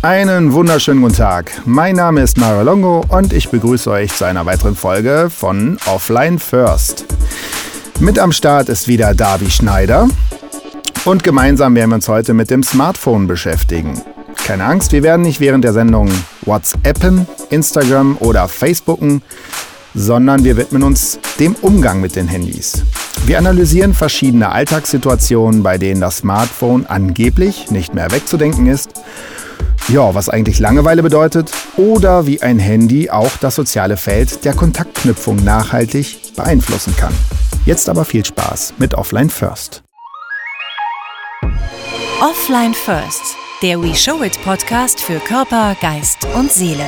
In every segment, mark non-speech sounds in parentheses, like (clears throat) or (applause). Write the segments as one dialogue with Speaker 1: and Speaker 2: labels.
Speaker 1: Einen wunderschönen guten Tag. Mein Name ist Mario Longo und ich begrüße euch zu einer weiteren Folge von Offline First. Mit am Start ist wieder Davi Schneider und gemeinsam werden wir uns heute mit dem Smartphone beschäftigen. Keine Angst, wir werden nicht während der Sendung WhatsAppen, Instagram oder Facebooken, sondern wir widmen uns dem Umgang mit den Handys. Wir analysieren verschiedene Alltagssituationen, bei denen das Smartphone angeblich nicht mehr wegzudenken ist. Ja, was eigentlich Langeweile bedeutet oder wie ein Handy auch das soziale Feld der Kontaktknüpfung nachhaltig beeinflussen kann. Jetzt aber viel Spaß mit Offline First.
Speaker 2: Offline First, der We Show It Podcast für Körper, Geist und Seele.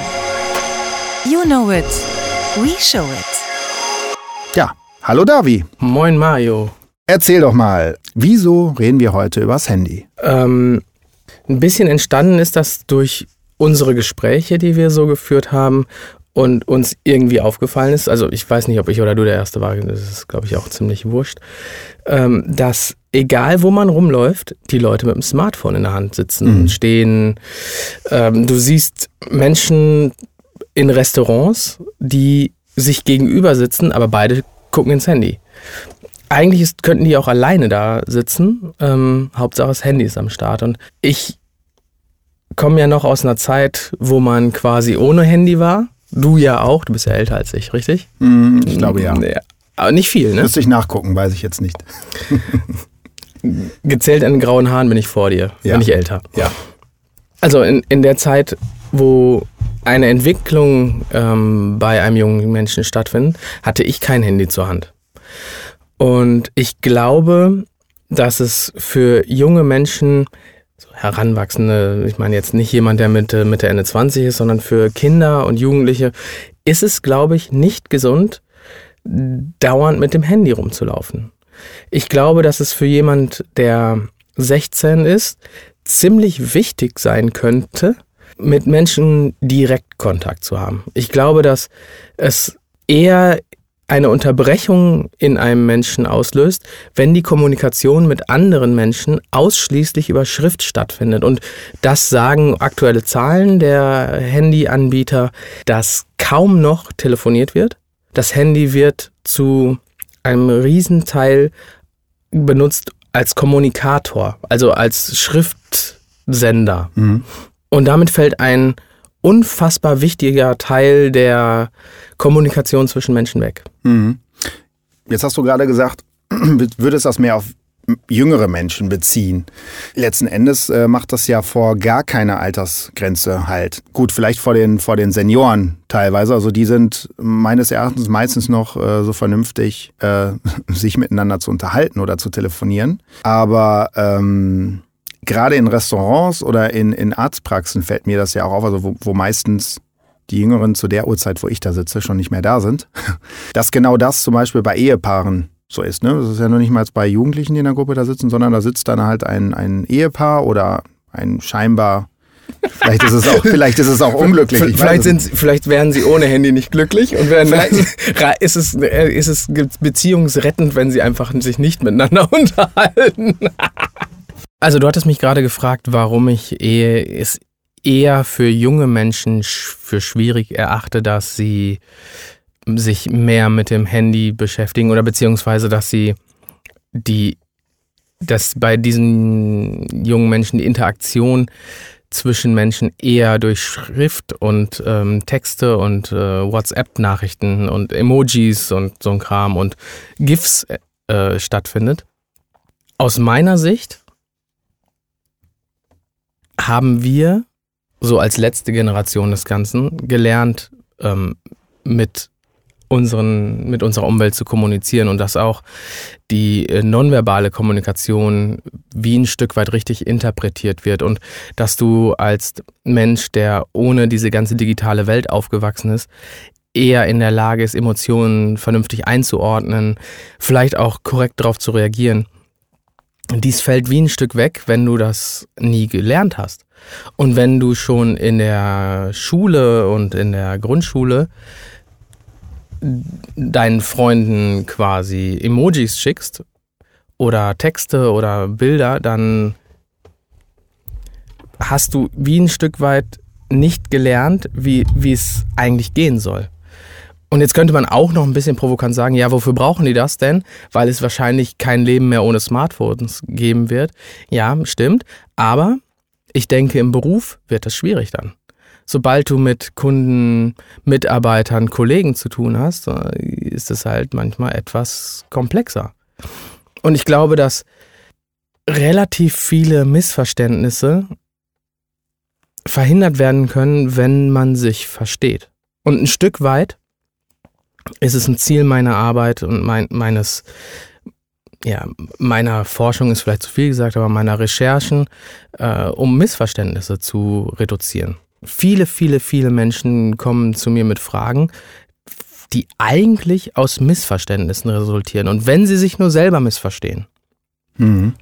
Speaker 2: You know it. We show it.
Speaker 1: Ja, hallo Davi.
Speaker 3: Moin Mario.
Speaker 1: Erzähl doch mal, wieso reden wir heute übers Handy?
Speaker 3: Ähm, ein bisschen entstanden ist das durch unsere Gespräche, die wir so geführt haben und uns irgendwie aufgefallen ist, also ich weiß nicht, ob ich oder du der Erste war, das ist, glaube ich, auch ziemlich wurscht, ähm, dass egal wo man rumläuft, die Leute mit dem Smartphone in der Hand sitzen,
Speaker 1: Mhm.
Speaker 3: stehen. Ähm, du siehst Menschen in Restaurants, die sich gegenüber sitzen, aber beide gucken ins Handy. Eigentlich ist, könnten die auch alleine da sitzen. Ähm, Hauptsache das Handy ist am Start. Und ich komme ja noch aus einer Zeit, wo man quasi ohne Handy war. Du ja auch, du bist ja älter als ich, richtig?
Speaker 1: Hm, ich glaube ja.
Speaker 3: Aber nicht viel, ne?
Speaker 1: Müsste ich nachgucken, weiß ich jetzt nicht. (laughs)
Speaker 3: Gezählt an den grauen Haaren bin ich vor dir,
Speaker 1: Ja.
Speaker 3: bin ich älter.
Speaker 1: Ja.
Speaker 3: Also in, in der Zeit, wo eine Entwicklung ähm, bei einem jungen Menschen stattfindet, hatte ich kein Handy zur Hand. Und ich glaube, dass es für junge Menschen, so Heranwachsende, ich meine jetzt nicht jemand, der Mitte, Mitte, Ende 20 ist, sondern für Kinder und Jugendliche, ist es, glaube ich, nicht gesund, dauernd mit dem Handy rumzulaufen. Ich glaube, dass es für jemand, der 16 ist, ziemlich wichtig sein könnte, mit Menschen direkt Kontakt zu haben. Ich glaube, dass es eher eine Unterbrechung in einem Menschen auslöst, wenn die Kommunikation mit anderen Menschen ausschließlich über Schrift stattfindet. Und das sagen aktuelle Zahlen der Handyanbieter, dass kaum noch telefoniert wird. Das Handy wird zu einem Riesenteil benutzt als Kommunikator, also als Schriftsender.
Speaker 1: Mhm.
Speaker 3: Und damit fällt ein unfassbar wichtiger Teil der Kommunikation zwischen Menschen weg.
Speaker 1: Mhm. Jetzt hast du gerade gesagt, (clears throat) würdest das mehr auf jüngere Menschen beziehen. Letzten Endes äh, macht das ja vor gar keine Altersgrenze halt. Gut, vielleicht vor den, vor den Senioren teilweise. Also die sind meines Erachtens meistens noch äh, so vernünftig, äh, (laughs) sich miteinander zu unterhalten oder zu telefonieren. Aber ähm, gerade in Restaurants oder in, in Arztpraxen fällt mir das ja auch auf, also wo, wo meistens die Jüngeren zu der Uhrzeit, wo ich da sitze, schon nicht mehr da sind. (laughs) Dass genau das zum Beispiel bei Ehepaaren so ist. Ne? Das ist ja nur nicht mal bei Jugendlichen, die in der Gruppe da sitzen, sondern da sitzt dann halt ein, ein Ehepaar oder ein scheinbar, vielleicht ist es auch, (laughs) vielleicht ist es auch unglücklich. ich
Speaker 3: Vielleicht, sind, sie- vielleicht wären sie ohne Handy nicht glücklich und wären, (laughs) ist, es, äh, ist es beziehungsrettend, wenn sie einfach sich nicht miteinander unterhalten. Also du hattest mich gerade gefragt, warum ich es eher für junge Menschen sch- für schwierig erachte, dass sie sich mehr mit dem Handy beschäftigen oder beziehungsweise, dass sie die, dass bei diesen jungen Menschen die Interaktion zwischen Menschen eher durch Schrift und ähm, Texte und äh, WhatsApp-Nachrichten und Emojis und so ein Kram und GIFs äh, stattfindet. Aus meiner Sicht haben wir so als letzte Generation des Ganzen gelernt, ähm, mit unseren, mit unserer Umwelt zu kommunizieren und dass auch die äh, nonverbale Kommunikation wie ein Stück weit richtig interpretiert wird und dass du als Mensch, der ohne diese ganze digitale Welt aufgewachsen ist, eher in der Lage ist, Emotionen vernünftig einzuordnen, vielleicht auch korrekt darauf zu reagieren. Dies fällt wie ein Stück weg, wenn du das nie gelernt hast. Und wenn du schon in der Schule und in der Grundschule deinen Freunden quasi Emojis schickst oder Texte oder Bilder, dann hast du wie ein Stück weit nicht gelernt, wie wie es eigentlich gehen soll. Und jetzt könnte man auch noch ein bisschen provokant sagen, ja, wofür brauchen die das denn? Weil es wahrscheinlich kein Leben mehr ohne Smartphones geben wird. Ja, stimmt. Aber ich denke, im Beruf wird das schwierig dann. Sobald du mit Kunden, Mitarbeitern, Kollegen zu tun hast, äh, ist es halt manchmal etwas komplexer. Und ich glaube, dass relativ viele Missverständnisse verhindert werden können, wenn man sich versteht. Und ein Stück weit ist es ein Ziel meiner Arbeit und mein, meines, ja, meiner Forschung ist vielleicht zu viel gesagt, aber meiner Recherchen, äh, um Missverständnisse zu reduzieren. Viele, viele, viele Menschen kommen zu mir mit Fragen, die eigentlich aus Missverständnissen resultieren. Und wenn sie sich nur selber missverstehen. Mhm.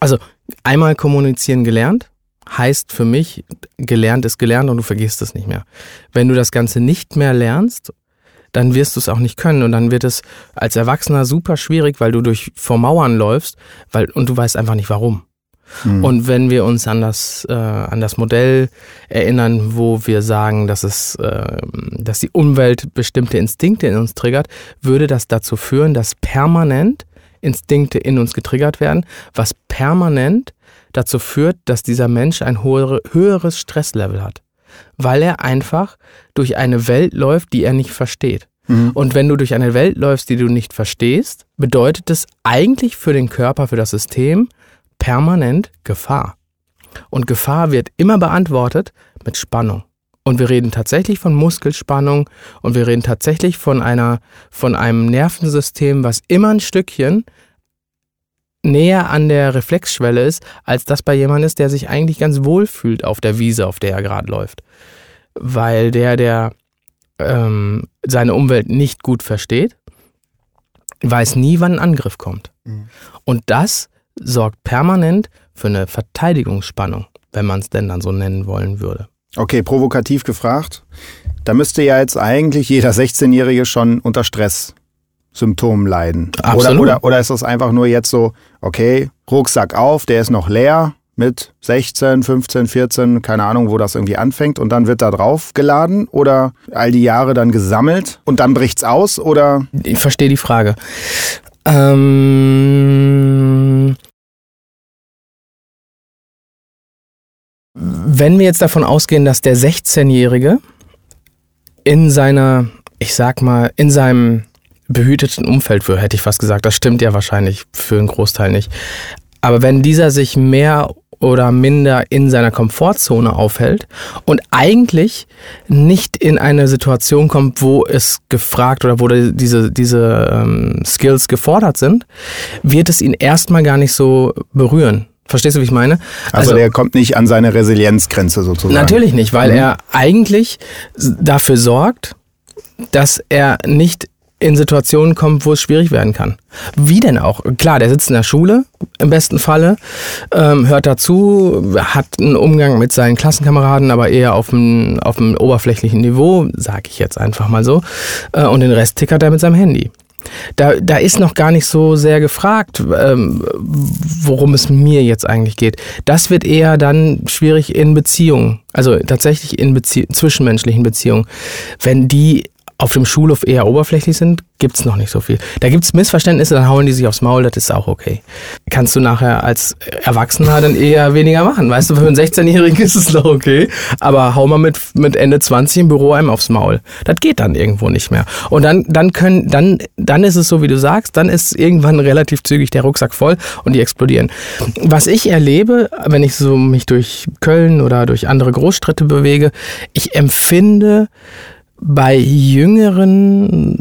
Speaker 3: Also einmal kommunizieren gelernt, heißt für mich, gelernt ist gelernt und du vergisst es nicht mehr. Wenn du das Ganze nicht mehr lernst dann wirst du es auch nicht können und dann wird es als Erwachsener super schwierig, weil du durch vor Mauern läufst, weil und du weißt einfach nicht warum. Mhm. Und wenn wir uns an das, äh, an das Modell erinnern, wo wir sagen, dass, es, äh, dass die Umwelt bestimmte Instinkte in uns triggert, würde das dazu führen, dass permanent Instinkte in uns getriggert werden, was permanent dazu führt, dass dieser Mensch ein höheres Stresslevel hat weil er einfach durch eine Welt läuft, die er nicht versteht. Mhm. Und wenn du durch eine Welt läufst, die du nicht verstehst, bedeutet es eigentlich für den Körper, für das System permanent Gefahr. Und Gefahr wird immer beantwortet mit Spannung. Und wir reden tatsächlich von Muskelspannung und wir reden tatsächlich von einer, von einem Nervensystem, was immer ein Stückchen näher an der Reflexschwelle ist, als das bei jemandem ist, der sich eigentlich ganz wohl fühlt auf der Wiese, auf der er gerade läuft. Weil der, der ähm, seine Umwelt nicht gut versteht, weiß nie, wann ein Angriff kommt. Mhm. Und das sorgt permanent für eine Verteidigungsspannung, wenn man es denn dann so nennen wollen würde.
Speaker 1: Okay, provokativ gefragt. Da müsste ja jetzt eigentlich jeder 16-Jährige schon unter Stress Symptomen leiden? Absolut. Oder, oder, oder ist das einfach nur jetzt so, okay, Rucksack auf, der ist noch leer mit 16, 15, 14, keine Ahnung, wo das irgendwie anfängt und dann wird da drauf geladen oder all die Jahre dann gesammelt und dann bricht's aus oder?
Speaker 3: Ich verstehe die Frage. Ähm wenn wir jetzt davon ausgehen, dass der 16-Jährige in seiner, ich sag mal, in seinem behüteten Umfeld für, hätte ich fast gesagt. Das stimmt ja wahrscheinlich für einen Großteil nicht. Aber wenn dieser sich mehr oder minder in seiner Komfortzone aufhält und eigentlich nicht in eine Situation kommt, wo es gefragt oder wo diese, diese ähm, Skills gefordert sind, wird es ihn erstmal gar nicht so berühren. Verstehst du, wie ich meine?
Speaker 1: Also, also der kommt nicht an seine Resilienzgrenze sozusagen.
Speaker 3: Natürlich nicht, weil mhm. er eigentlich dafür sorgt, dass er nicht in Situationen kommt, wo es schwierig werden kann. Wie denn auch? Klar, der sitzt in der Schule im besten Falle, ähm, hört dazu, hat einen Umgang mit seinen Klassenkameraden, aber eher auf dem, auf dem oberflächlichen Niveau, sage ich jetzt einfach mal so. Äh, und den Rest tickert er mit seinem Handy. Da, da ist noch gar nicht so sehr gefragt, ähm, worum es mir jetzt eigentlich geht. Das wird eher dann schwierig in Beziehungen, also tatsächlich in Bezie zwischenmenschlichen Beziehungen. Wenn die auf dem Schulhof eher oberflächlich sind, gibt es noch nicht so viel. Da gibt es Missverständnisse, dann hauen die sich aufs Maul, das ist auch okay. Kannst du nachher als Erwachsener dann eher weniger machen. Weißt du, für einen 16-Jährigen ist es noch okay. Aber hau mal mit, mit Ende 20 im Büro einem aufs Maul. Das geht dann irgendwo nicht mehr. Und dann, dann können, dann, dann ist es so, wie du sagst, dann ist irgendwann relativ zügig der Rucksack voll und die explodieren. Was ich erlebe, wenn ich so mich durch Köln oder durch andere Großstädte bewege, ich empfinde, bei jüngeren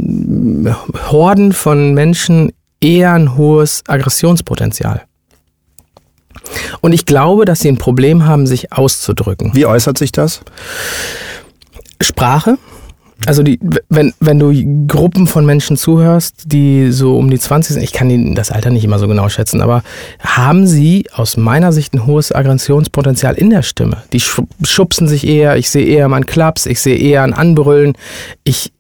Speaker 3: Horden von Menschen eher ein hohes Aggressionspotenzial. Und ich glaube, dass sie ein Problem haben, sich auszudrücken.
Speaker 1: Wie äußert sich das?
Speaker 3: Sprache, also die, wenn, wenn du Gruppen von Menschen zuhörst, die so um die 20 sind, ich kann das Alter nicht immer so genau schätzen, aber haben sie aus meiner Sicht ein hohes Aggressionspotenzial in der Stimme. Die schubsen sich eher, ich sehe eher mal einen Klaps, ich sehe eher ein Anbrüllen. Ich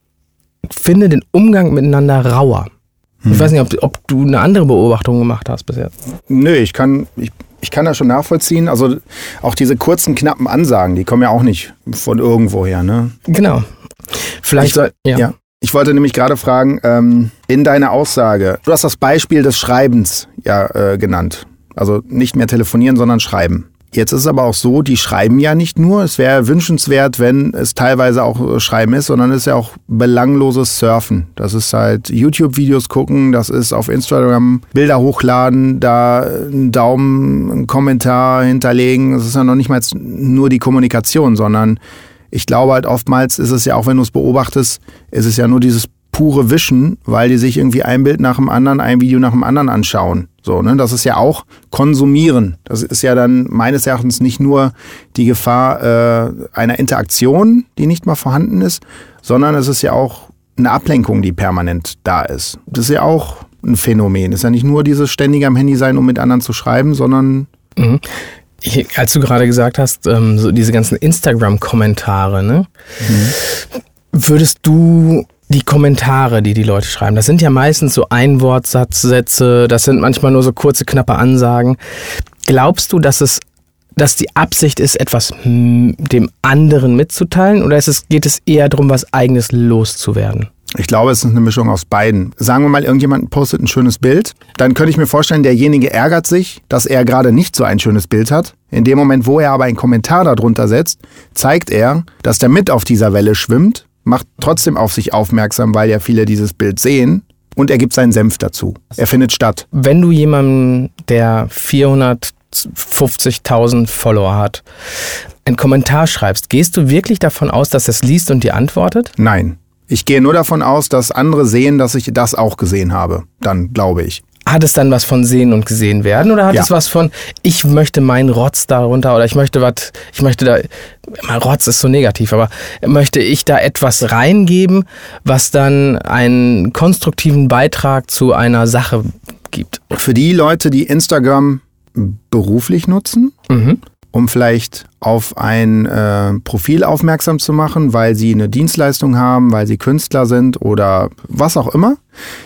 Speaker 3: finde den Umgang miteinander rauer. Ich hm. weiß nicht, ob, ob, du eine andere Beobachtung gemacht hast bis jetzt.
Speaker 1: Nö, ich kann, ich Ich kann das schon nachvollziehen. Also auch diese kurzen, knappen Ansagen, die kommen ja auch nicht von irgendwoher, ne?
Speaker 3: Genau. Vielleicht
Speaker 1: Ich soll, ja.
Speaker 3: ja.
Speaker 1: Ich wollte nämlich gerade fragen, ähm, in deiner Aussage, du hast das Beispiel des Schreibens ja äh, genannt. Also nicht mehr telefonieren, sondern schreiben. Jetzt ist es aber auch so, die schreiben ja nicht nur. Es wäre wünschenswert, wenn es teilweise auch äh, Schreiben ist, sondern es ist ja auch belangloses Surfen. Das ist halt YouTube-Videos gucken, das ist auf Instagram Bilder hochladen, da einen Daumen, einen Kommentar hinterlegen. Das ist ja noch nicht mal nur die Kommunikation, sondern ich glaube halt oftmals ist es ja auch, wenn du es beobachtest, ist es ja nur dieses pure Wischen, weil die sich irgendwie ein Bild nach dem anderen, ein Video nach dem anderen anschauen. So, ne? Das ist ja auch Konsumieren. Das ist ja dann meines Erachtens nicht nur die Gefahr äh, einer Interaktion, die nicht mal vorhanden ist, sondern es ist ja auch eine Ablenkung, die permanent da ist. Das ist ja auch ein Phänomen. Es ist ja nicht nur dieses ständige am Handy sein, um mit anderen zu schreiben, sondern
Speaker 3: Mhm. Ich, als du gerade gesagt hast, ähm, so diese ganzen Instagram-Kommentare, ne? Würdest du die Kommentare, die die Leute schreiben, das sind ja meistens so Einwortsatzsätze, das sind manchmal nur so kurze, knappe Ansagen. Glaubst du, dass es dass die Absicht ist, etwas dem anderen mitzuteilen oder es, geht es eher darum, was eigenes loszuwerden?
Speaker 1: Ich glaube, es ist eine Mischung aus beiden. Sagen wir mal, irgendjemand postet ein schönes Bild, dann könnte ich mir vorstellen, derjenige ärgert sich, dass er gerade nicht so ein schönes Bild hat. In dem Moment, wo er aber einen Kommentar darunter setzt, zeigt er, dass der mit auf dieser Welle schwimmt, macht trotzdem auf sich aufmerksam, weil ja viele dieses Bild sehen und er gibt seinen Senf dazu. Er findet statt.
Speaker 3: Wenn du jemanden, der 450.000 Follower hat, einen Kommentar schreibst, gehst du wirklich davon aus, dass er es liest und dir antwortet?
Speaker 1: Nein. Ich gehe nur davon aus, dass andere sehen, dass ich das auch gesehen habe. Dann glaube ich.
Speaker 3: Hat es dann was von sehen und gesehen werden oder hat
Speaker 1: Ja.
Speaker 3: es was von ich möchte meinen Rotz darunter oder ich möchte was ich möchte da mein Rotz ist so negativ, aber möchte ich da etwas reingeben, was dann einen konstruktiven Beitrag zu einer Sache gibt?
Speaker 1: Für die Leute, die Instagram beruflich nutzen,
Speaker 3: Mhm.
Speaker 1: Um vielleicht auf ein äh, Profil aufmerksam zu machen, weil sie eine Dienstleistung haben, weil sie Künstler sind oder was auch immer,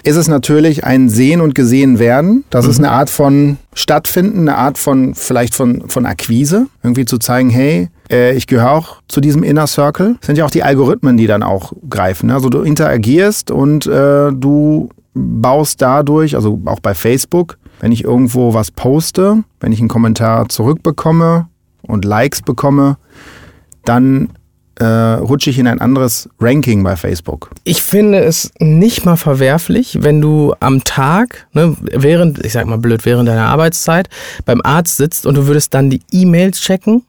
Speaker 1: ist es natürlich ein Sehen und Gesehen werden. Das ist eine Art von Stattfinden, eine Art von vielleicht von, von Akquise, irgendwie zu zeigen, hey, äh, ich gehöre auch zu diesem Inner Circle. Das sind ja auch die Algorithmen, die dann auch greifen. ne? Also du interagierst und äh, du baust dadurch, also auch bei Facebook, wenn ich irgendwo was poste, wenn ich einen Kommentar zurückbekomme und Likes bekomme, dann äh, rutsche ich in ein anderes Ranking bei Facebook.
Speaker 3: Ich finde es nicht mal verwerflich, wenn du am Tag, ne, während, ich sag mal blöd, während deiner Arbeitszeit beim Arzt sitzt und du würdest dann die E-Mails checken,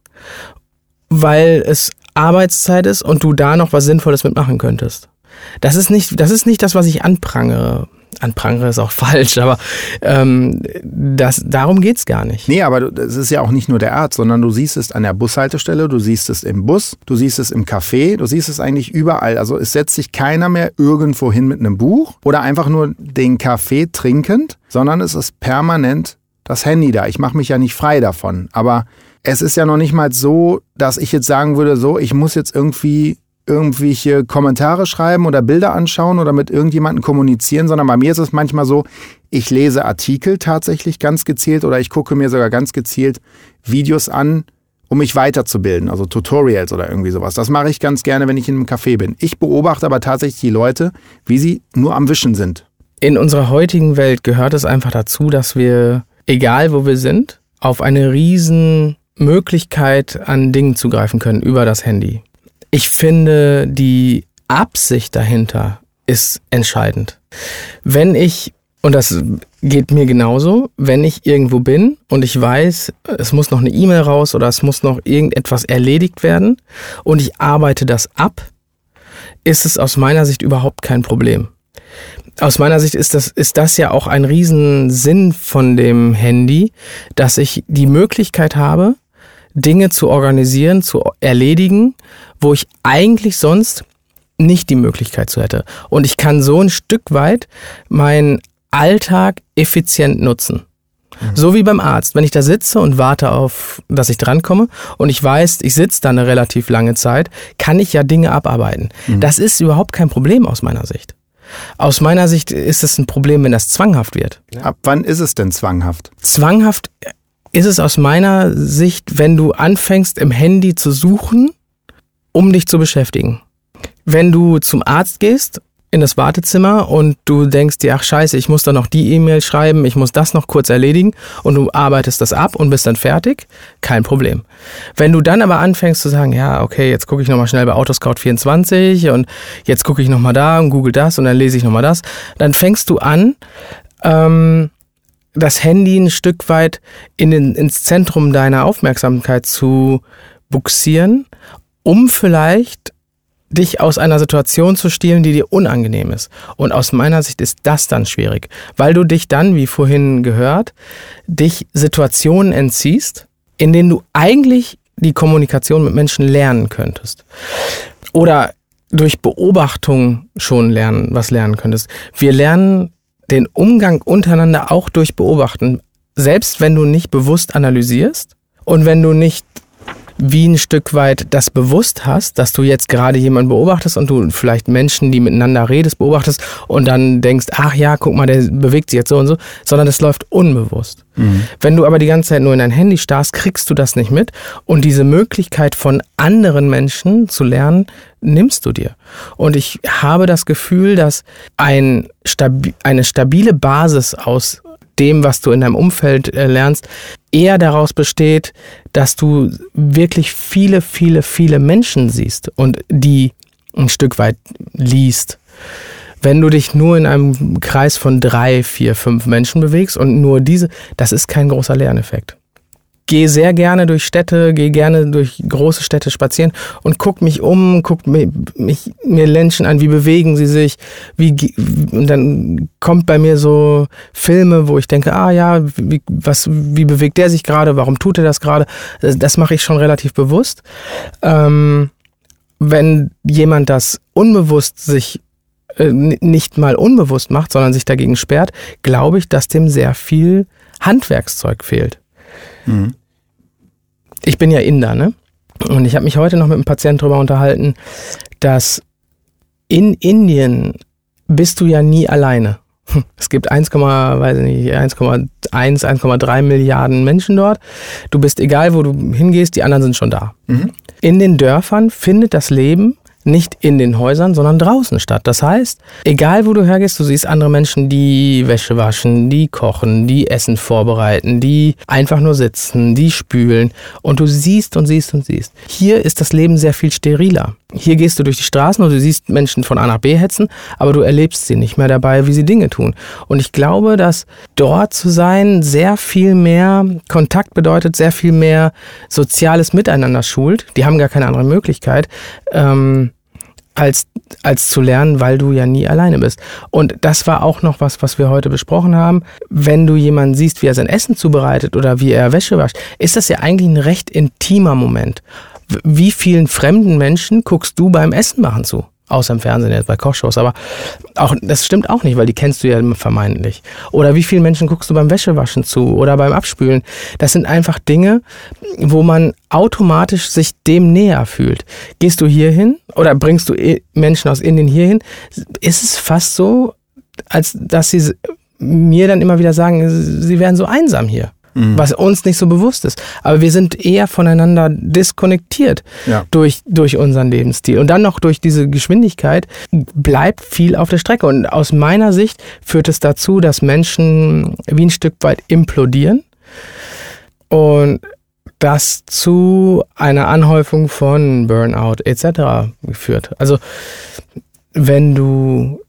Speaker 3: weil es Arbeitszeit ist und du da noch was Sinnvolles mitmachen könntest. Das ist nicht, das ist nicht das, was ich anprangere. Anprangere ist auch (laughs) falsch, aber ähm, das, darum geht's gar nicht.
Speaker 1: Nee, aber es ist ja auch nicht nur der Arzt, sondern du siehst es an der Bushaltestelle, du siehst es im Bus, du siehst es im Café, du siehst es eigentlich überall. Also es setzt sich keiner mehr irgendwo hin mit einem Buch oder einfach nur den Kaffee trinkend, sondern es ist permanent das Handy da. Ich mache mich ja nicht frei davon. Aber es ist ja noch nicht mal so, dass ich jetzt sagen würde, so, ich muss jetzt irgendwie irgendwelche Kommentare schreiben oder Bilder anschauen oder mit irgendjemandem kommunizieren, sondern bei mir ist es manchmal so, ich lese Artikel tatsächlich ganz gezielt oder ich gucke mir sogar ganz gezielt Videos an, um mich weiterzubilden, also Tutorials oder irgendwie sowas. Das mache ich ganz gerne, wenn ich in einem Café bin. Ich beobachte aber tatsächlich die Leute, wie sie nur am Wischen sind.
Speaker 3: In unserer heutigen Welt gehört es einfach dazu, dass wir, egal wo wir sind, auf eine riesen Möglichkeit an Dingen zugreifen können über das Handy. Ich finde, die Absicht dahinter ist entscheidend. Wenn ich, und das geht mir genauso, wenn ich irgendwo bin und ich weiß, es muss noch eine E-Mail raus oder es muss noch irgendetwas erledigt werden und ich arbeite das ab, ist es aus meiner Sicht überhaupt kein Problem. Aus meiner Sicht ist das, ist das ja auch ein Riesensinn von dem Handy, dass ich die Möglichkeit habe, Dinge zu organisieren, zu erledigen, wo ich eigentlich sonst nicht die Möglichkeit zu hätte. Und ich kann so ein Stück weit meinen Alltag effizient nutzen. So wie beim Arzt. Wenn ich da sitze und warte auf, dass ich drankomme und ich weiß, ich sitze da eine relativ lange Zeit, kann ich ja Dinge abarbeiten. Das ist überhaupt kein Problem aus meiner Sicht. Aus meiner Sicht ist es ein Problem, wenn das zwanghaft wird.
Speaker 1: Ab wann ist es denn zwanghaft?
Speaker 3: Zwanghaft ist es aus meiner Sicht, wenn du anfängst im Handy zu suchen, um dich zu beschäftigen. Wenn du zum Arzt gehst in das Wartezimmer und du denkst dir, ach scheiße, ich muss da noch die E-Mail schreiben, ich muss das noch kurz erledigen und du arbeitest das ab und bist dann fertig, kein Problem. Wenn du dann aber anfängst zu sagen, ja, okay, jetzt gucke ich nochmal schnell bei Autoscout24 und jetzt gucke ich nochmal da und google das und dann lese ich nochmal das, dann fängst du an, ähm, das Handy ein Stück weit in den, ins Zentrum deiner Aufmerksamkeit zu buxieren, um vielleicht dich aus einer Situation zu stehlen, die dir unangenehm ist. Und aus meiner Sicht ist das dann schwierig, weil du dich dann, wie vorhin gehört, dich Situationen entziehst, in denen du eigentlich die Kommunikation mit Menschen lernen könntest. Oder durch Beobachtung schon lernen, was lernen könntest. Wir lernen den Umgang untereinander auch durch Beobachten. Selbst wenn du nicht bewusst analysierst und wenn du nicht wie ein Stück weit das bewusst hast, dass du jetzt gerade jemanden beobachtest und du vielleicht Menschen, die miteinander redest, beobachtest und dann denkst, ach ja, guck mal, der bewegt sich jetzt so und so, sondern das läuft unbewusst. Mhm. Wenn du aber die ganze Zeit nur in dein Handy starrst, kriegst du das nicht mit und diese Möglichkeit von anderen Menschen zu lernen, nimmst du dir. Und ich habe das Gefühl, dass ein stabi eine stabile Basis aus dem, was du in deinem Umfeld äh, lernst, eher daraus besteht, dass du wirklich viele, viele, viele Menschen siehst und die ein Stück weit liest. Wenn du dich nur in einem Kreis von drei, vier, fünf Menschen bewegst und nur diese, das ist kein großer Lerneffekt gehe sehr gerne durch Städte, gehe gerne durch große Städte spazieren und guck mich um, guck mich, mich, mir Menschen an, wie bewegen sie sich, wie, und dann kommt bei mir so Filme, wo ich denke, ah ja, wie, was, wie bewegt der sich gerade, warum tut er das gerade? Das, das mache ich schon relativ bewusst. Ähm, wenn jemand das unbewusst sich äh, nicht mal unbewusst macht, sondern sich dagegen sperrt, glaube ich, dass dem sehr viel Handwerkszeug fehlt. Mhm. Ich bin ja Inder, ne? Und ich habe mich heute noch mit einem Patienten darüber unterhalten, dass in Indien bist du ja nie alleine. (laughs) Es gibt 1,1, 1,3 Milliarden Menschen dort. Du bist egal, wo du hingehst, die anderen sind schon da. Mhm. In den Dörfern findet das Leben nicht in den Häusern, sondern draußen statt. Das heißt, egal wo du hergehst, du siehst andere Menschen, die Wäsche waschen, die kochen, die Essen vorbereiten, die einfach nur sitzen, die spülen und du siehst und siehst und siehst. Hier ist das Leben sehr viel steriler. Hier gehst du durch die Straßen und du siehst Menschen von A nach B hetzen, aber du erlebst sie nicht mehr dabei, wie sie Dinge tun. Und ich glaube, dass dort zu sein sehr viel mehr Kontakt bedeutet, sehr viel mehr soziales Miteinander schult. Die haben gar keine andere Möglichkeit. Ähm, als, als zu lernen, weil du ja nie alleine bist. Und das war auch noch was, was wir heute besprochen haben. Wenn du jemanden siehst, wie er sein Essen zubereitet oder wie er Wäsche wascht, ist das ja eigentlich ein recht intimer Moment. Wie vielen fremden Menschen guckst du beim Essen machen zu? Außer im Fernsehen jetzt bei Kochshows. Aber auch, das stimmt auch nicht, weil die kennst du ja vermeintlich. Oder wie viele Menschen guckst du beim Wäschewaschen zu oder beim Abspülen? Das sind einfach Dinge, wo man automatisch sich dem näher fühlt. Gehst du hier hin oder bringst du Menschen aus Indien hierhin, ist es fast so, als dass sie mir dann immer wieder sagen, sie wären so einsam hier mhm. was uns nicht so bewusst ist. Aber wir sind eher voneinander diskonnektiert ja. durch, durch unseren Lebensstil. Und dann noch durch diese Geschwindigkeit bleibt viel auf der Strecke. Und aus meiner Sicht führt es dazu, dass Menschen wie ein Stück weit implodieren. Und das zu einer Anhäufung von Burnout etc. führt. Also wenn du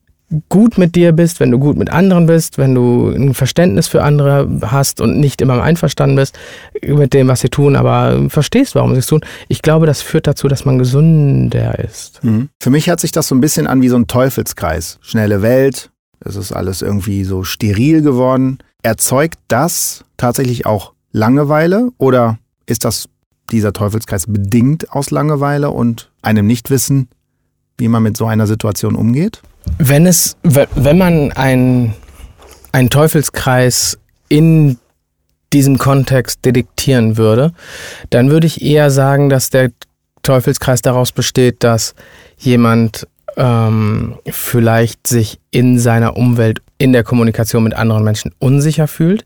Speaker 3: gut mit dir bist, wenn du gut mit anderen bist, wenn du ein Verständnis für andere hast und nicht immer einverstanden bist mit dem, was sie tun, aber verstehst, warum sie es tun. Ich glaube, das führt dazu, dass man gesünder ist.
Speaker 1: Mhm. Für mich hört sich das so ein bisschen an wie so ein Teufelskreis. Schnelle Welt, es ist alles irgendwie so steril geworden. Erzeugt das tatsächlich auch Langeweile oder ist das dieser Teufelskreis bedingt aus Langeweile und einem Nichtwissen, wie man mit so einer Situation umgeht?
Speaker 3: Wenn es, wenn man einen Teufelskreis in diesem Kontext detektieren würde, dann würde ich eher sagen, dass der Teufelskreis daraus besteht, dass jemand ähm, vielleicht sich in seiner Umwelt, in der Kommunikation mit anderen Menschen unsicher fühlt.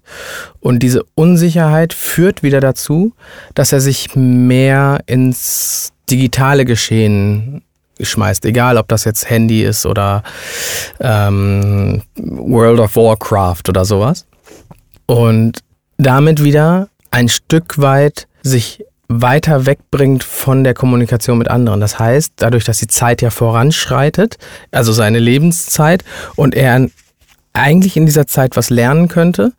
Speaker 3: Und diese Unsicherheit führt wieder dazu, dass er sich mehr ins digitale Geschehen schmeißt, egal ob das jetzt Handy ist oder ähm, World of Warcraft oder sowas. Und damit wieder ein Stück weit sich weiter wegbringt von der Kommunikation mit anderen. Das heißt, dadurch, dass die Zeit ja voranschreitet, also seine Lebenszeit, und er eigentlich in dieser Zeit was lernen könnte,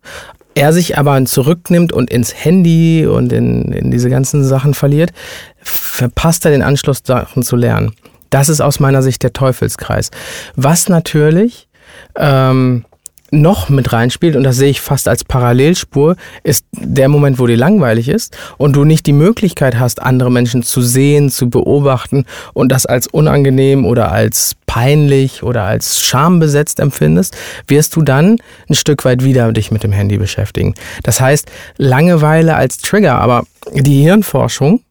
Speaker 3: er sich aber zurücknimmt und ins Handy und in, in diese ganzen Sachen verliert, verpasst er den Anschluss, Sachen zu lernen. Das ist aus meiner Sicht der Teufelskreis. Was natürlich ähm, noch mit reinspielt, und das sehe ich fast als Parallelspur, ist der Moment, wo dir langweilig ist und du nicht die Möglichkeit hast, andere Menschen zu sehen, zu beobachten und das als unangenehm oder als peinlich oder als schambesetzt empfindest, wirst du dann ein Stück weit wieder dich mit dem Handy beschäftigen. Das heißt, Langeweile als Trigger, aber die Hirnforschung,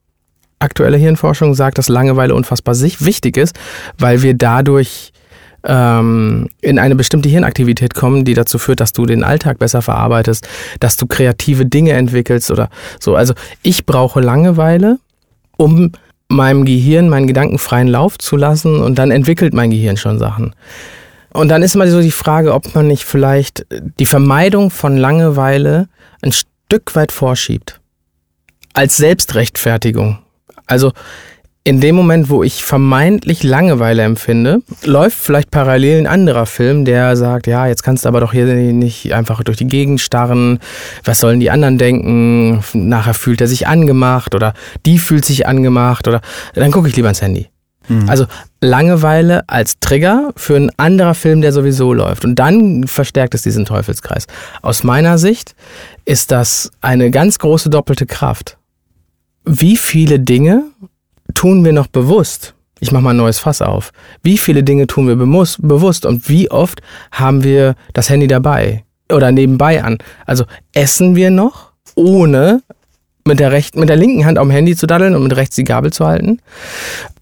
Speaker 3: aktuelle Hirnforschung sagt, dass Langeweile unfassbar wichtig ist, weil wir dadurch ähm, in eine bestimmte Hirnaktivität kommen, die dazu führt, dass du den Alltag besser verarbeitest, dass du kreative Dinge entwickelst oder so. Also ich brauche Langeweile, um meinem Gehirn meinen Gedanken freien Lauf zu lassen und dann entwickelt mein Gehirn schon Sachen. Und dann ist immer so die Frage, ob man nicht vielleicht die Vermeidung von Langeweile ein Stück weit vorschiebt. Als Selbstrechtfertigung. Also in dem Moment, wo ich vermeintlich Langeweile empfinde, läuft vielleicht parallel ein anderer Film, der sagt, ja, jetzt kannst du aber doch hier nicht einfach durch die Gegend starren, was sollen die anderen denken, nachher fühlt er sich angemacht oder die fühlt sich angemacht oder dann gucke ich lieber ins Handy. Mhm. Also Langeweile als Trigger für ein anderer Film, der sowieso läuft. Und dann verstärkt es diesen Teufelskreis. Aus meiner Sicht ist das eine ganz große doppelte Kraft. Wie viele Dinge tun wir noch bewusst? Ich mache mal ein neues Fass auf. Wie viele Dinge tun wir bewusst und wie oft haben wir das Handy dabei oder nebenbei an? Also essen wir noch, ohne mit der, rechten, mit der linken Hand am Handy zu daddeln und mit rechts die Gabel zu halten?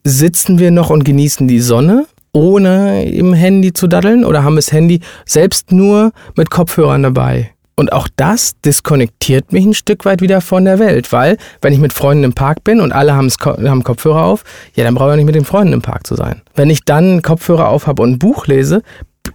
Speaker 3: Sitzen wir noch und genießen die Sonne, ohne im Handy zu daddeln? Oder haben wir das Handy selbst nur mit Kopfhörern dabei? Und auch das diskonnektiert mich ein Stück weit wieder von der Welt, weil wenn ich mit Freunden im Park bin und alle haben Kopfhörer auf, ja, dann brauche ich auch nicht mit den Freunden im Park zu sein. Wenn ich dann Kopfhörer auf habe und ein Buch lese,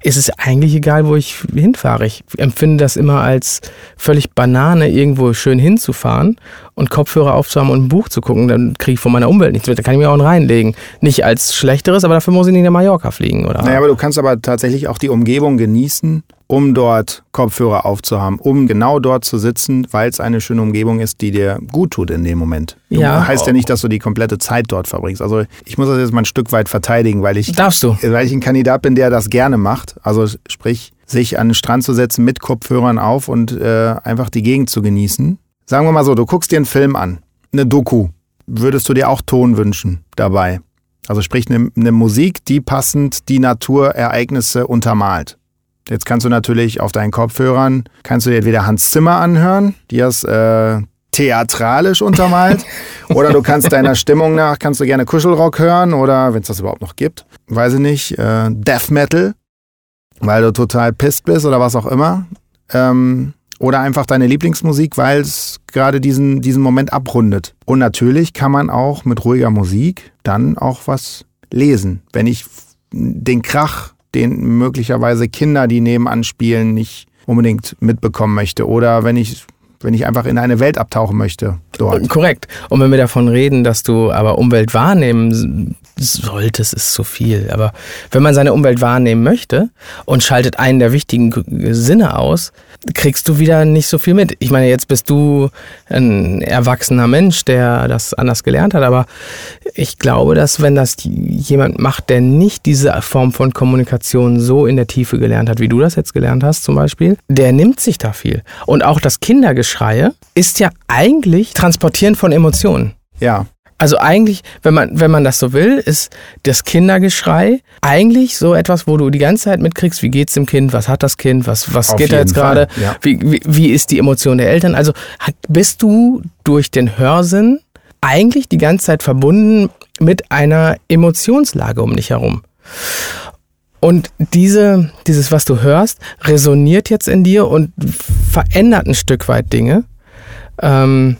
Speaker 3: ist es eigentlich egal, wo ich hinfahre. Ich empfinde das immer als völlig Banane, irgendwo schön hinzufahren und Kopfhörer aufzuhaben und ein Buch zu gucken. Dann kriege ich von meiner Umwelt nichts mit. Da kann ich mir auch einen reinlegen. Nicht als schlechteres, aber dafür muss ich nicht nach Mallorca fliegen, oder?
Speaker 1: Naja, aber du kannst aber tatsächlich auch die Umgebung genießen, um dort Kopfhörer aufzuhaben, um genau dort zu sitzen, weil es eine schöne Umgebung ist, die dir gut tut in dem Moment. Du ja. Heißt ja nicht, dass du die komplette Zeit dort verbringst. Also ich muss das jetzt mal ein Stück weit verteidigen, weil ich,
Speaker 3: Darfst du?
Speaker 1: Weil ich ein Kandidat bin, der das gerne macht. Also sprich, sich an den Strand zu setzen mit Kopfhörern auf und äh, einfach die Gegend zu genießen. Sagen wir mal so, du guckst dir einen Film an, eine Doku. Würdest du dir auch Ton wünschen dabei? Also sprich eine, eine Musik, die passend die Naturereignisse untermalt. Jetzt kannst du natürlich auf deinen Kopfhörern, kannst du dir entweder Hans Zimmer anhören, die das äh, theatralisch untermalt, (laughs) oder du kannst deiner Stimmung nach, kannst du gerne Kuschelrock hören oder, wenn es das überhaupt noch gibt, weiß ich nicht, äh, Death Metal, weil du total pisst bist oder was auch immer. Ähm, oder einfach deine Lieblingsmusik, weil es gerade diesen, diesen Moment abrundet. Und natürlich kann man auch mit ruhiger Musik dann auch was lesen. Wenn ich den Krach den möglicherweise Kinder, die nebenan spielen, nicht unbedingt mitbekommen möchte. Oder wenn ich wenn ich einfach in eine Welt abtauchen möchte dort.
Speaker 3: Korrekt. Und wenn wir davon reden, dass du aber Umwelt wahrnehmen solltest, ist zu viel. Aber wenn man seine Umwelt wahrnehmen möchte und schaltet einen der wichtigen Sinne aus, kriegst du wieder nicht so viel mit. Ich meine, jetzt bist du ein erwachsener Mensch, der das anders gelernt hat, aber ich glaube, dass wenn das jemand macht, der nicht diese Form von Kommunikation so in der Tiefe gelernt hat, wie du das jetzt gelernt hast zum Beispiel, der nimmt sich da viel. Und auch das Kindergeschreie ist ja eigentlich Transportieren von Emotionen.
Speaker 1: Ja.
Speaker 3: Also eigentlich, wenn man, wenn man das so will, ist das Kindergeschrei eigentlich so etwas, wo du die ganze Zeit mitkriegst, wie geht's dem Kind, was hat das Kind, was, was geht da jetzt gerade, ja. wie, wie, wie ist die Emotion der Eltern. Also bist du durch den Hörsinn eigentlich die ganze Zeit verbunden mit einer Emotionslage um dich herum. Und diese, dieses, was du hörst, resoniert jetzt in dir und verändert ein Stück weit Dinge ähm,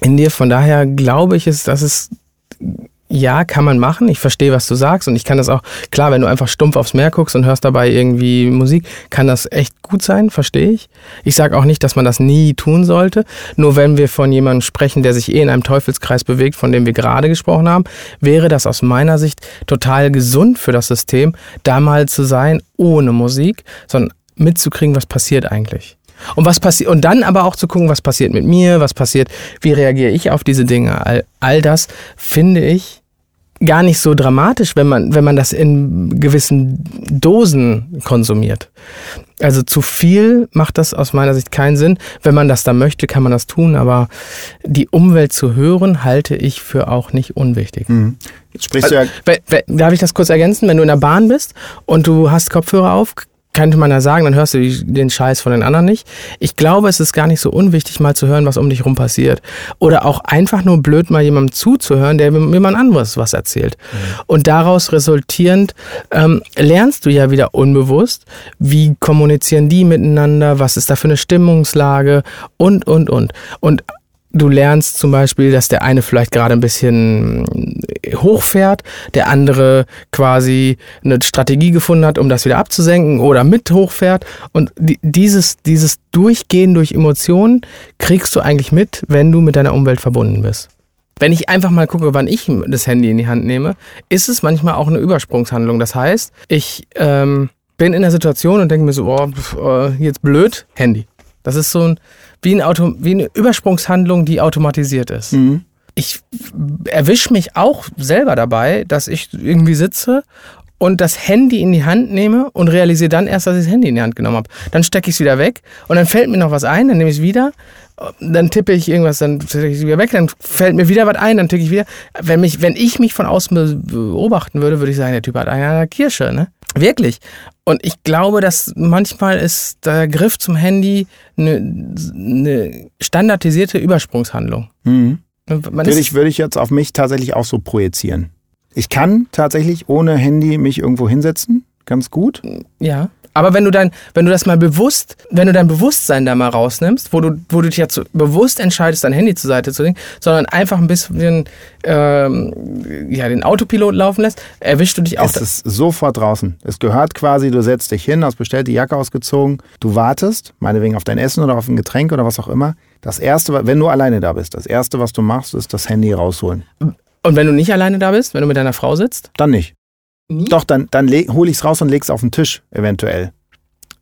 Speaker 3: in dir. Von daher glaube ich, ist, dass es ja, kann man machen. Ich verstehe, was du sagst und ich kann das auch, klar, wenn du einfach stumpf aufs Meer guckst und hörst dabei irgendwie Musik, kann das echt gut sein, verstehe ich. Ich sage auch nicht, dass man das nie tun sollte. Nur wenn wir von jemandem sprechen, der sich eh in einem Teufelskreis bewegt, von dem wir gerade gesprochen haben, wäre das aus meiner Sicht total gesund für das System, da mal zu sein ohne Musik, sondern mitzukriegen, was passiert eigentlich. Und was passiert und dann aber auch zu gucken, was passiert mit mir, was passiert, wie reagiere ich auf diese Dinge. All, all das finde ich gar nicht so dramatisch, wenn man, wenn man das in gewissen Dosen konsumiert. Also zu viel macht das aus meiner Sicht keinen Sinn. Wenn man das da möchte, kann man das tun, aber die Umwelt zu hören, halte ich für auch nicht unwichtig. Mhm.
Speaker 1: Jetzt sprichst also,
Speaker 3: du ja. Darf ich das kurz ergänzen? Wenn du in der Bahn bist und du hast Kopfhörer auf, könnte man ja sagen, dann hörst du den Scheiß von den anderen nicht. Ich glaube, es ist gar nicht so unwichtig, mal zu hören, was um dich rum passiert. Oder auch einfach nur blöd mal jemandem zuzuhören, der jemand anderes was erzählt. Mhm. Und daraus resultierend ähm, lernst du ja wieder unbewusst, wie kommunizieren die miteinander, was ist da für eine Stimmungslage und, und, und. Und Du lernst zum Beispiel, dass der eine vielleicht gerade ein bisschen hochfährt, der andere quasi eine Strategie gefunden hat, um das wieder abzusenken oder mit hochfährt. Und dieses, dieses Durchgehen durch Emotionen kriegst du eigentlich mit, wenn du mit deiner Umwelt verbunden bist. Wenn ich einfach mal gucke, wann ich das Handy in die Hand nehme, ist es manchmal auch eine Übersprungshandlung. Das heißt, ich ähm, bin in der Situation und denke mir so, oh, jetzt blöd, Handy. Das ist so ein, wie, ein Auto, wie eine Übersprungshandlung, die automatisiert ist. Mhm. Ich erwische mich auch selber dabei, dass ich irgendwie sitze und das Handy in die Hand nehme und realisiere dann erst, dass ich das Handy in die Hand genommen habe. Dann stecke ich es wieder weg und dann fällt mir noch was ein, dann nehme ich es wieder, dann tippe ich irgendwas, dann stecke ich es wieder weg, dann fällt mir wieder was ein, dann tippe ich wieder. Wenn, mich, wenn ich mich von außen beobachten würde, würde ich sagen, der Typ hat eine Kirsche, ne? Wirklich. Und ich glaube, dass manchmal ist der Griff zum Handy eine, eine standardisierte Übersprungshandlung.
Speaker 1: Mhm. Würde ich, würde ich jetzt auf mich tatsächlich auch so projizieren. Ich kann tatsächlich ohne Handy mich irgendwo hinsetzen, ganz gut.
Speaker 3: Ja. Aber wenn du dann, wenn du das mal bewusst, wenn du dein Bewusstsein da mal rausnimmst, wo du, wo du dich jetzt bewusst entscheidest, dein Handy zur Seite zu legen, sondern einfach ein bisschen ähm, ja, den Autopilot laufen lässt, erwischst du dich auch.
Speaker 1: Es ist sofort draußen. Es gehört quasi, du setzt dich hin, hast bestellt, die Jacke ausgezogen, du wartest, meinetwegen auf dein Essen oder auf ein Getränk oder was auch immer. Das erste, wenn du alleine da bist, das erste, was du machst, ist das Handy rausholen.
Speaker 3: Und wenn du nicht alleine da bist, wenn du mit deiner Frau sitzt?
Speaker 1: Dann nicht. Nie? Doch, dann, dann hole ich es raus und lege es auf den Tisch, eventuell.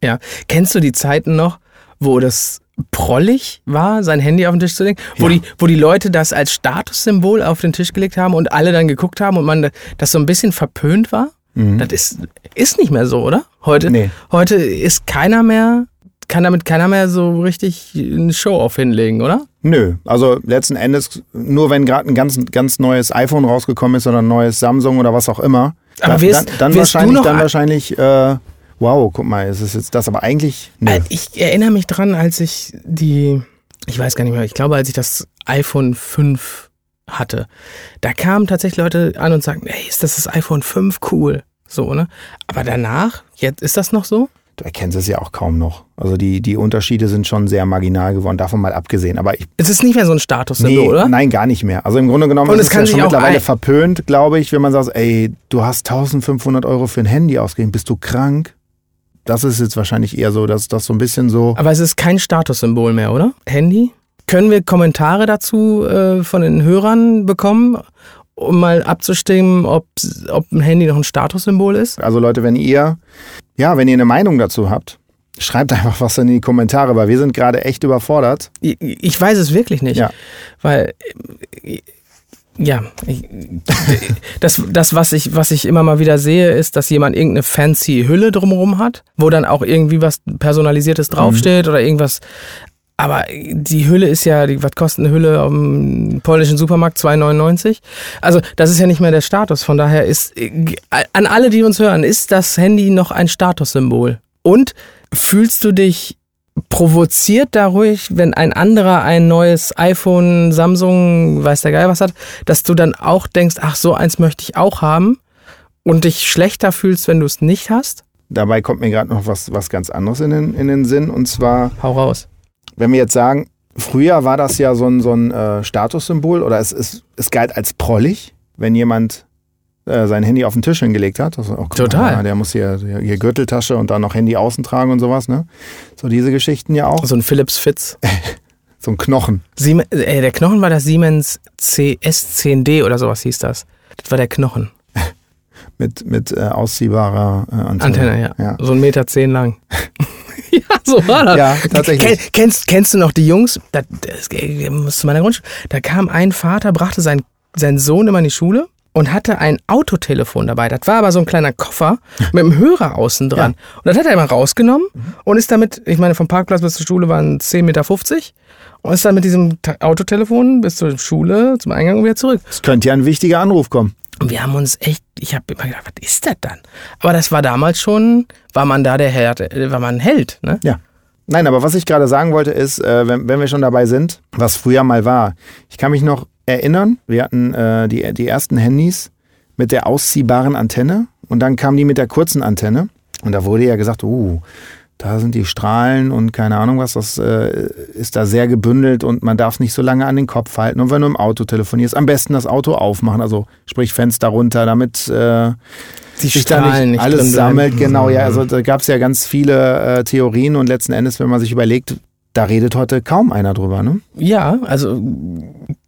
Speaker 3: Ja. Kennst du die Zeiten noch, wo das prollig war, sein Handy auf den Tisch zu legen, wo, ja. die, wo die Leute das als Statussymbol auf den Tisch gelegt haben und alle dann geguckt haben und man das so ein bisschen verpönt war? Mhm. Das ist, ist nicht mehr so, oder? Heute, nee. heute ist keiner mehr kann damit keiner mehr so richtig eine Show-off hinlegen, oder?
Speaker 1: Nö, also letzten Endes, nur wenn gerade ein ganz, ganz neues iPhone rausgekommen ist oder ein neues Samsung oder was auch immer, aber dann, wirst, dann, dann wahrscheinlich, dann wahrscheinlich, äh, wow, guck mal, ist es jetzt das, aber eigentlich.
Speaker 3: Nö. Äh, ich erinnere mich dran, als ich die, ich weiß gar nicht mehr, ich glaube, als ich das iPhone 5 hatte, da kamen tatsächlich Leute an und sagten, ey, ist das das iPhone 5 cool? So, ne? Aber danach, jetzt ist das noch so?
Speaker 1: Du erkennst es ja auch kaum noch. Also die, die Unterschiede sind schon sehr marginal geworden, davon mal abgesehen. Aber ich,
Speaker 3: es ist nicht mehr so ein Status, nee, oder?
Speaker 1: Nein, gar nicht mehr. Also im Grunde genommen
Speaker 3: Und ist es
Speaker 1: ja schon mittlerweile verpönt, glaube ich, wenn man sagt, ey, du hast 1500 Euro für ein Handy ausgegeben, bist du krank? Das ist jetzt wahrscheinlich eher so, dass das so ein bisschen so.
Speaker 3: Aber es ist kein Statussymbol mehr, oder? Handy? Können wir Kommentare dazu äh, von den Hörern bekommen? Um mal abzustimmen, ob, ob ein Handy noch ein Statussymbol ist?
Speaker 1: Also Leute, wenn ihr, ja, wenn ihr eine Meinung dazu habt, schreibt einfach was in die Kommentare, weil wir sind gerade echt überfordert.
Speaker 3: Ich, ich, weiß es wirklich nicht. Ja. Weil, ja, das, das was, ich, was ich immer mal wieder sehe, ist, dass jemand irgendeine fancy Hülle drumherum hat, wo dann auch irgendwie was Personalisiertes draufsteht mhm. oder irgendwas aber die Hülle ist ja, die, was kostet eine Hülle am polnischen Supermarkt? 2,99? Also das ist ja nicht mehr der Status. Von daher ist, an alle, die uns hören, ist das Handy noch ein Statussymbol. Und fühlst du dich provoziert dadurch, wenn ein anderer ein neues iPhone, Samsung, weiß der Geil was hat, dass du dann auch denkst, ach so eins möchte ich auch haben? und dich schlechter fühlst, wenn du es nicht hast?
Speaker 1: Dabei kommt mir gerade noch was, was ganz anderes in den, in den Sinn. Und zwar,
Speaker 3: Hau raus.
Speaker 1: Wenn wir jetzt sagen, früher war das ja so ein, so ein äh, Statussymbol oder es, es, es galt als prollig, wenn jemand äh, sein Handy auf den Tisch hingelegt hat. Also, oh,
Speaker 3: Total.
Speaker 1: Mal, der muss hier, hier Gürteltasche und dann noch Handy außen tragen und sowas. Ne? So diese Geschichten ja auch.
Speaker 3: So ein Philips Fitz. (laughs)
Speaker 1: So ein Knochen.
Speaker 3: Siemens, äh, der Knochen war das Siemens CS10D oder sowas hieß das. Das war der Knochen.
Speaker 1: Mit, mit äh, ausziehbarer äh, Antenne.
Speaker 3: Antenne, ja.
Speaker 1: ja.
Speaker 3: So ein Meter zehn lang. (laughs) ja, so war das.
Speaker 1: Ja, tatsächlich.
Speaker 3: Ken, kennst, kennst du noch die Jungs? Das, das, das zu meiner Grundschule. Da kam ein Vater, brachte seinen, seinen Sohn immer in die Schule und hatte ein Autotelefon dabei. Das war aber so ein kleiner Koffer (laughs) mit einem Hörer außen dran. Und das hat er immer rausgenommen und ist damit, ich meine, vom Parkplatz bis zur Schule waren 10,50 Meter und ist dann mit diesem Autotelefon bis zur Schule, zum Eingang und wieder zurück.
Speaker 1: Es könnte ja ein wichtiger Anruf kommen.
Speaker 3: Und wir haben uns echt, ich habe immer gedacht, was ist das dann? Aber das war damals schon, war man da der Held, äh, war man Held, ne?
Speaker 1: Ja. Nein, aber was ich gerade sagen wollte ist, äh, wenn, wenn wir schon dabei sind, was früher mal war. Ich kann mich noch erinnern, wir hatten äh, die, die ersten Handys mit der ausziehbaren Antenne und dann kamen die mit der kurzen Antenne und da wurde ja gesagt, uh, da sind die Strahlen und keine Ahnung was, das äh, ist da sehr gebündelt und man darf nicht so lange an den Kopf halten. Und wenn du im Auto telefonierst, am besten das Auto aufmachen, also sprich Fenster runter, damit äh,
Speaker 3: Die
Speaker 1: sich da nicht
Speaker 3: nicht
Speaker 1: alles sammelt. Genau, ja, also da gab es ja ganz viele äh, Theorien und letzten Endes, wenn man sich überlegt, da redet heute kaum einer drüber, ne?
Speaker 3: Ja, also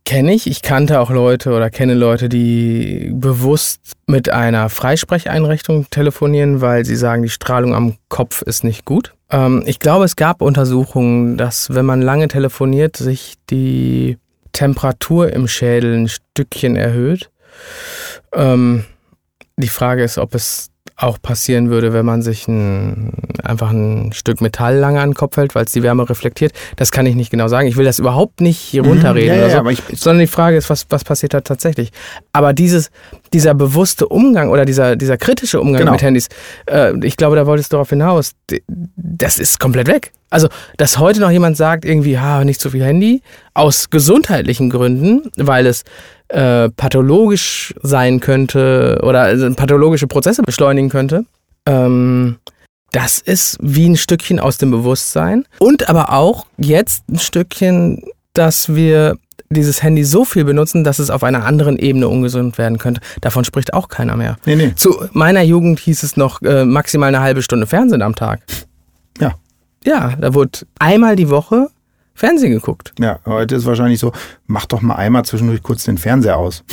Speaker 3: kenne ich. Ich kannte auch Leute oder kenne Leute, die bewusst mit einer Freisprecheinrichtung telefonieren, weil sie sagen, die Strahlung am Kopf ist nicht gut. Ähm, ich glaube, es gab Untersuchungen, dass wenn man lange telefoniert, sich die Temperatur im Schädel ein Stückchen erhöht. Ähm, die Frage ist, ob es auch passieren würde, wenn man sich ein, einfach ein Stück Metall lange an den Kopf hält, weil es die Wärme reflektiert. Das kann ich nicht genau sagen. Ich will das überhaupt nicht hier runterreden.
Speaker 1: Mhm. Ja, ja,
Speaker 3: oder so,
Speaker 1: ich-
Speaker 3: sondern die Frage ist, was, was passiert da tatsächlich? Aber dieses, dieser bewusste Umgang oder dieser, dieser kritische Umgang
Speaker 1: Genau.
Speaker 3: mit Handys, äh, ich glaube, da wolltest du darauf hinaus, das ist komplett weg. Also, dass heute noch jemand sagt, irgendwie, ha, nicht so viel Handy, aus gesundheitlichen Gründen, weil es äh, pathologisch sein könnte oder also pathologische Prozesse beschleunigen könnte. Ähm, das ist wie ein Stückchen aus dem Bewusstsein und aber auch jetzt ein Stückchen, dass wir dieses Handy so viel benutzen, dass es auf einer anderen Ebene ungesund werden könnte. Davon spricht auch keiner mehr.
Speaker 1: Nee, nee.
Speaker 3: Zu meiner Jugend hieß es noch äh, maximal eine halbe Stunde Fernsehen am Tag.
Speaker 1: Ja.
Speaker 3: Ja, da wurde einmal die Woche Fernsehen geguckt.
Speaker 1: Ja, heute ist wahrscheinlich so, mach doch mal einmal zwischendurch kurz den Fernseher aus.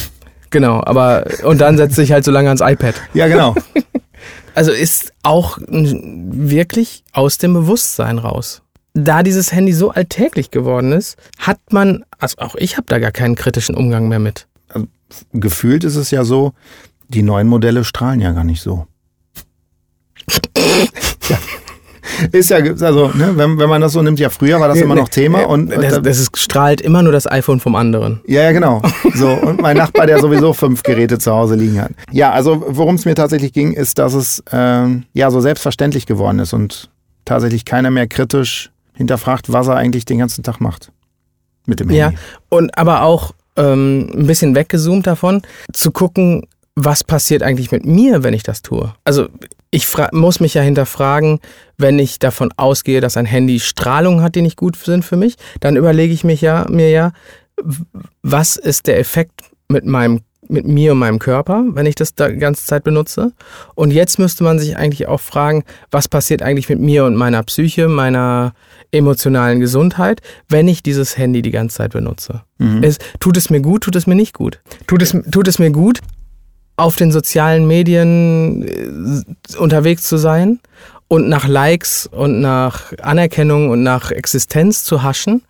Speaker 3: Genau, aber und dann setzt sich halt so lange ans iPad.
Speaker 1: Ja, genau. (laughs)
Speaker 3: Also ist auch wirklich aus dem Bewusstsein raus. Da dieses Handy so alltäglich geworden ist, hat man, also auch ich habe da gar keinen kritischen Umgang mehr mit.
Speaker 1: Gefühlt ist es ja so, die neuen Modelle strahlen ja gar nicht so. ja. (laughs) Ist ja, also, ne, wenn, wenn man das so nimmt, ja, früher war das immer noch Thema und,
Speaker 3: das, das ist, strahlt immer nur das iPhone vom anderen.
Speaker 1: Ja, ja, genau. (laughs) So, und mein Nachbar, der sowieso fünf Geräte zu Hause liegen hat. Ja, also worum es mir tatsächlich ging, ist, dass es ähm, ja so selbstverständlich geworden ist und tatsächlich keiner mehr kritisch hinterfragt, was er eigentlich den ganzen Tag macht. Mit dem
Speaker 3: Ja,
Speaker 1: Handy.
Speaker 3: und aber auch ähm, ein bisschen weggezoomt davon, zu gucken, was passiert eigentlich mit mir, wenn ich das tue. Also ich muss mich ja hinterfragen, wenn ich davon ausgehe, dass ein Handy Strahlung hat, die nicht gut sind für mich, dann überlege ich mich ja, mir ja, was ist der Effekt mit meinem mit mir und meinem Körper, wenn ich das da die ganze Zeit benutze. Und jetzt müsste man sich eigentlich auch fragen, was passiert eigentlich mit mir und meiner Psyche, meiner emotionalen Gesundheit, wenn ich dieses Handy die ganze Zeit benutze.
Speaker 1: Mhm.
Speaker 3: Es, tut es mir gut, tut es mir nicht gut? Tut es, tut es mir gut, auf den sozialen Medien äh, unterwegs zu sein und nach Likes und nach Anerkennung und nach Existenz zu haschen?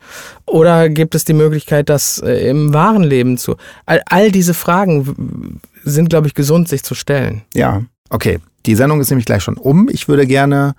Speaker 3: Oder gibt es die Möglichkeit, das äh, im wahren Leben zu? All, all diese Fragen sind, glaube ich, gesund, sich zu stellen.
Speaker 1: Ja, okay. Die Sendung ist nämlich gleich schon um. Ich würde gerne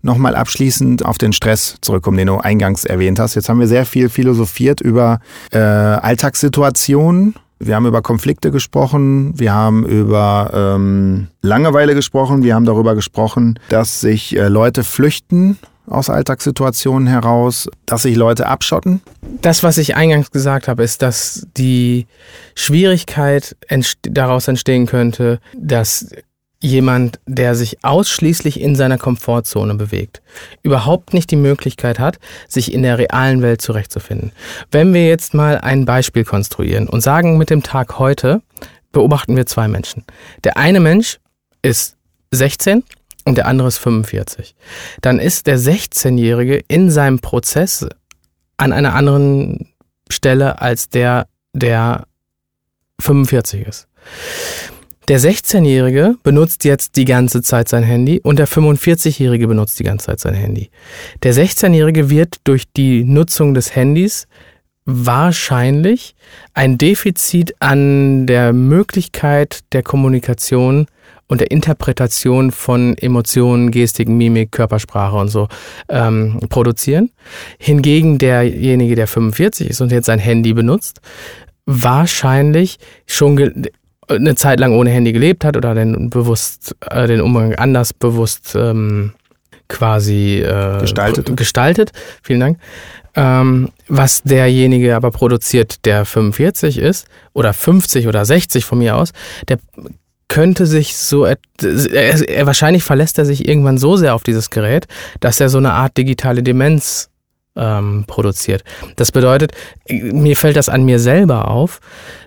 Speaker 1: nochmal abschließend auf den Stress zurückkommen, den du eingangs erwähnt hast. Jetzt haben wir sehr viel philosophiert über äh, Alltagssituationen. Wir haben über Konflikte gesprochen, wir haben über ähm, Langeweile gesprochen, wir haben darüber gesprochen, dass sich äh, Leute flüchten aus Alltagssituationen heraus, dass sich Leute abschotten.
Speaker 3: Das, was ich eingangs gesagt habe, ist, dass die Schwierigkeit entst daraus entstehen könnte, dass jemand, der sich ausschließlich in seiner Komfortzone bewegt, überhaupt nicht die Möglichkeit hat, sich in der realen Welt zurechtzufinden. Wenn wir jetzt mal ein Beispiel konstruieren und sagen, mit dem Tag heute beobachten wir zwei Menschen. Der eine Mensch ist 16 und der andere ist 45. Dann ist der 16-Jährige in seinem Prozess an einer anderen Stelle als der, der 45 ist. Der 16-Jährige benutzt jetzt die ganze Zeit sein Handy und der 45-Jährige benutzt die ganze Zeit sein Handy. Der 16-Jährige wird durch die Nutzung des Handys wahrscheinlich ein Defizit an der Möglichkeit der Kommunikation und der Interpretation von Emotionen, Gestik, Mimik, Körpersprache und so ähm, produzieren. Hingegen derjenige, der 45 ist und jetzt sein Handy benutzt, wahrscheinlich schon eine Zeit lang ohne Handy gelebt hat oder den bewusst äh, den Umgang anders bewusst ähm, quasi äh,
Speaker 1: gestaltet.
Speaker 3: gestaltet. Vielen Dank. Ähm, was derjenige aber produziert, der 45 ist oder 50 oder 60 von mir aus, der könnte sich so, er, er, wahrscheinlich verlässt er sich irgendwann so sehr auf dieses Gerät, dass er so eine Art digitale Demenz ähm, produziert. Das bedeutet, mir fällt das an mir selber auf,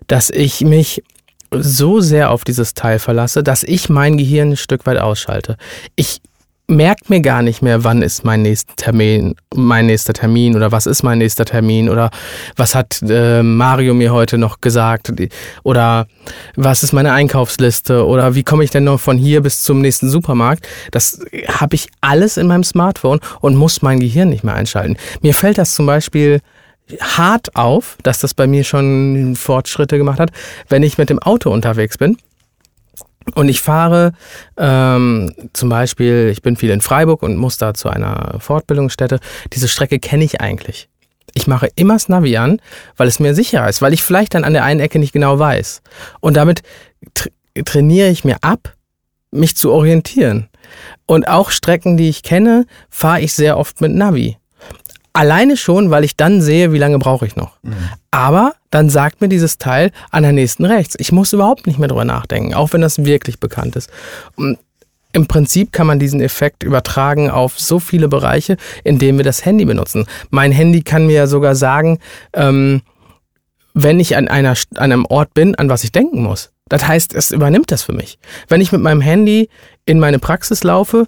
Speaker 3: dass ich mich so sehr auf dieses Teil verlasse, dass ich mein Gehirn ein Stück weit ausschalte. Ich merke mir gar nicht mehr, wann ist mein nächster Termin, mein nächster Termin oder was ist mein nächster Termin oder was hat äh, Mario mir heute noch gesagt oder was ist meine Einkaufsliste oder wie komme ich denn noch von hier bis zum nächsten Supermarkt. Das habe ich alles in meinem Smartphone und muss mein Gehirn nicht mehr einschalten. Mir fällt das zum Beispiel hart auf, dass das bei mir schon Fortschritte gemacht hat, wenn ich mit dem Auto unterwegs bin. Und ich fahre ähm, zum Beispiel, ich bin viel in Freiburg und muss da zu einer Fortbildungsstätte. Diese Strecke kenne ich eigentlich. Ich mache immer das Navi an, weil es mir sicherer ist, weil ich vielleicht dann an der einen Ecke nicht genau weiß. Und damit tra trainiere ich mir ab, mich zu orientieren. Und auch Strecken, die ich kenne, fahre ich sehr oft mit Navi. Alleine schon, weil ich dann sehe, wie lange brauche ich noch. Mhm. Aber dann sagt mir dieses Teil an der nächsten rechts. Ich muss überhaupt nicht mehr drüber nachdenken, auch wenn das wirklich bekannt ist. Und im Prinzip kann man diesen Effekt übertragen auf so viele Bereiche, in denen wir das Handy benutzen. Mein Handy kann mir ja sogar sagen, ähm, wenn ich an, einer, an einem Ort bin, an was ich denken muss. Das heißt, es übernimmt das für mich. Wenn ich mit meinem Handy in meine Praxis laufe,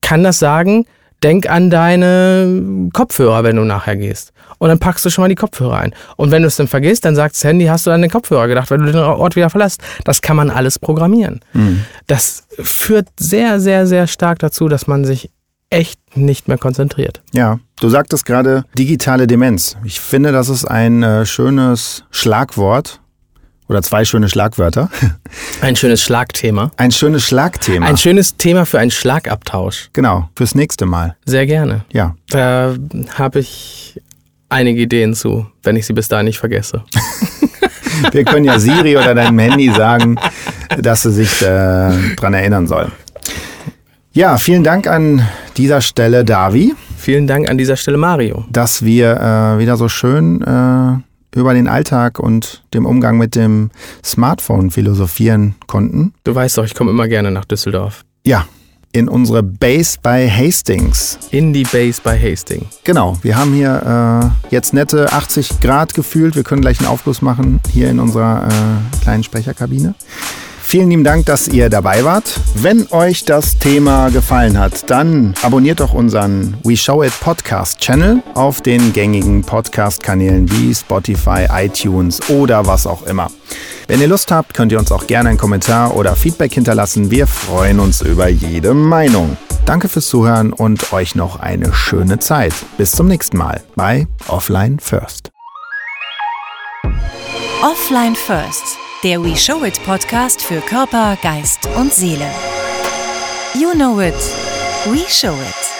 Speaker 3: kann das sagen, denk an deine Kopfhörer, wenn du nachher gehst. Und dann packst du schon mal die Kopfhörer ein. Und wenn du es dann vergisst, dann sagt das Handy, hast du an den Kopfhörer gedacht, wenn du den Ort wieder verlässt. Das kann man alles programmieren. Mhm. Das führt sehr, sehr, sehr stark dazu, dass man sich echt nicht mehr konzentriert.
Speaker 1: Ja, du sagtest gerade digitale Demenz. Ich finde, das ist ein äh, schönes Schlagwort, oder zwei schöne Schlagwörter. (laughs)
Speaker 3: Ein schönes Schlagthema.
Speaker 1: Ein schönes Schlagthema.
Speaker 3: Ein schönes Thema für einen Schlagabtausch.
Speaker 1: Genau, fürs nächste Mal.
Speaker 3: Sehr gerne.
Speaker 1: Ja.
Speaker 3: Da habe ich einige Ideen zu, wenn ich sie bis dahin nicht vergesse. (laughs)
Speaker 1: Wir können ja Siri oder deinem Handy sagen, dass sie sich äh, dran erinnern soll. Ja, vielen Dank an dieser Stelle, Davi.
Speaker 3: Vielen Dank an dieser Stelle, Mario.
Speaker 1: Dass wir äh, wieder so schön äh, über den Alltag und dem Umgang mit dem Smartphone philosophieren konnten.
Speaker 3: Du weißt doch, ich komme immer gerne nach Düsseldorf.
Speaker 1: Ja, in unsere Base bei Hastings.
Speaker 3: In die Base bei Hastings.
Speaker 1: Genau, wir haben hier äh, jetzt nette 80 Grad gefühlt. Wir können gleich einen Aufguss machen hier in unserer äh, kleinen Sprecherkabine. Vielen lieben Dank, dass ihr dabei wart. Wenn euch das Thema gefallen hat, dann abonniert doch unseren We Show It Podcast Channel auf den gängigen Podcast-Kanälen wie Spotify, iTunes oder was auch immer. Wenn ihr Lust habt, könnt ihr uns auch gerne einen Kommentar oder Feedback hinterlassen. Wir freuen uns über jede Meinung. Danke fürs Zuhören und euch noch eine schöne Zeit. Bis zum nächsten Mal bei Offline First.
Speaker 2: Offline First der We Show It Podcast für Körper, Geist und Seele. You know it, we show it.